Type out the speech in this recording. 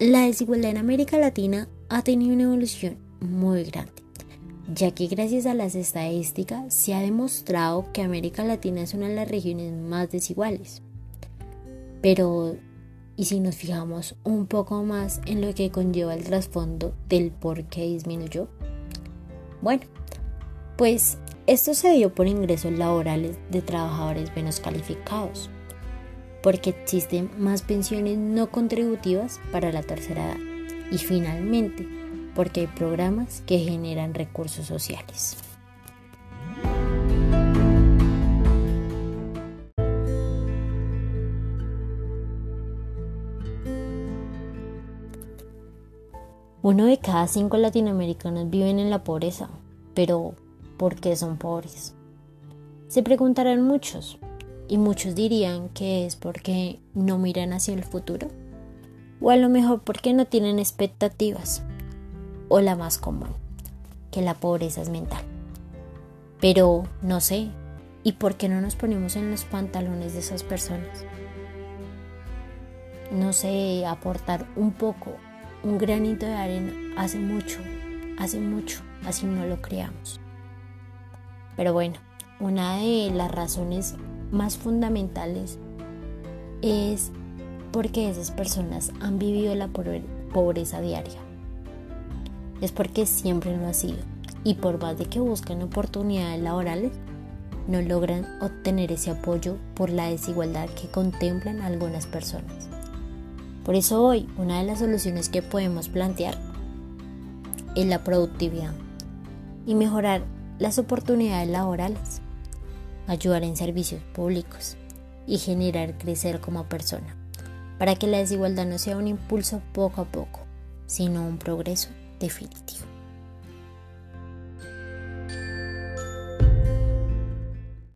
La desigualdad en América Latina ha tenido una evolución muy grande, ya que gracias a las estadísticas se ha demostrado que América Latina es una de las regiones más desiguales. Pero, ¿y si nos fijamos un poco más en lo que conlleva el trasfondo del por qué disminuyó? Bueno, pues esto se dio por ingresos laborales de trabajadores menos calificados, porque existen más pensiones no contributivas para la tercera edad y finalmente porque hay programas que generan recursos sociales. Uno de cada cinco latinoamericanos viven en la pobreza, pero ¿por qué son pobres? Se preguntarán muchos, y muchos dirían que es porque no miran hacia el futuro, o a lo mejor porque no tienen expectativas, o la más común, que la pobreza es mental. Pero no sé, ¿y por qué no nos ponemos en los pantalones de esas personas? No sé, aportar un poco, un granito de arena hace mucho, hace mucho, así no lo creamos. Pero bueno, una de las razones más fundamentales es porque esas personas han vivido la pobreza diaria. Es porque siempre lo ha sido. Y por más de que buscan oportunidades laborales, no logran obtener ese apoyo por la desigualdad que contemplan algunas personas. Por eso hoy una de las soluciones que podemos plantear es la productividad y mejorar las oportunidades laborales, ayudar en servicios públicos y generar crecer como persona, para que la desigualdad no sea un impulso poco a poco, sino un progreso definitivo.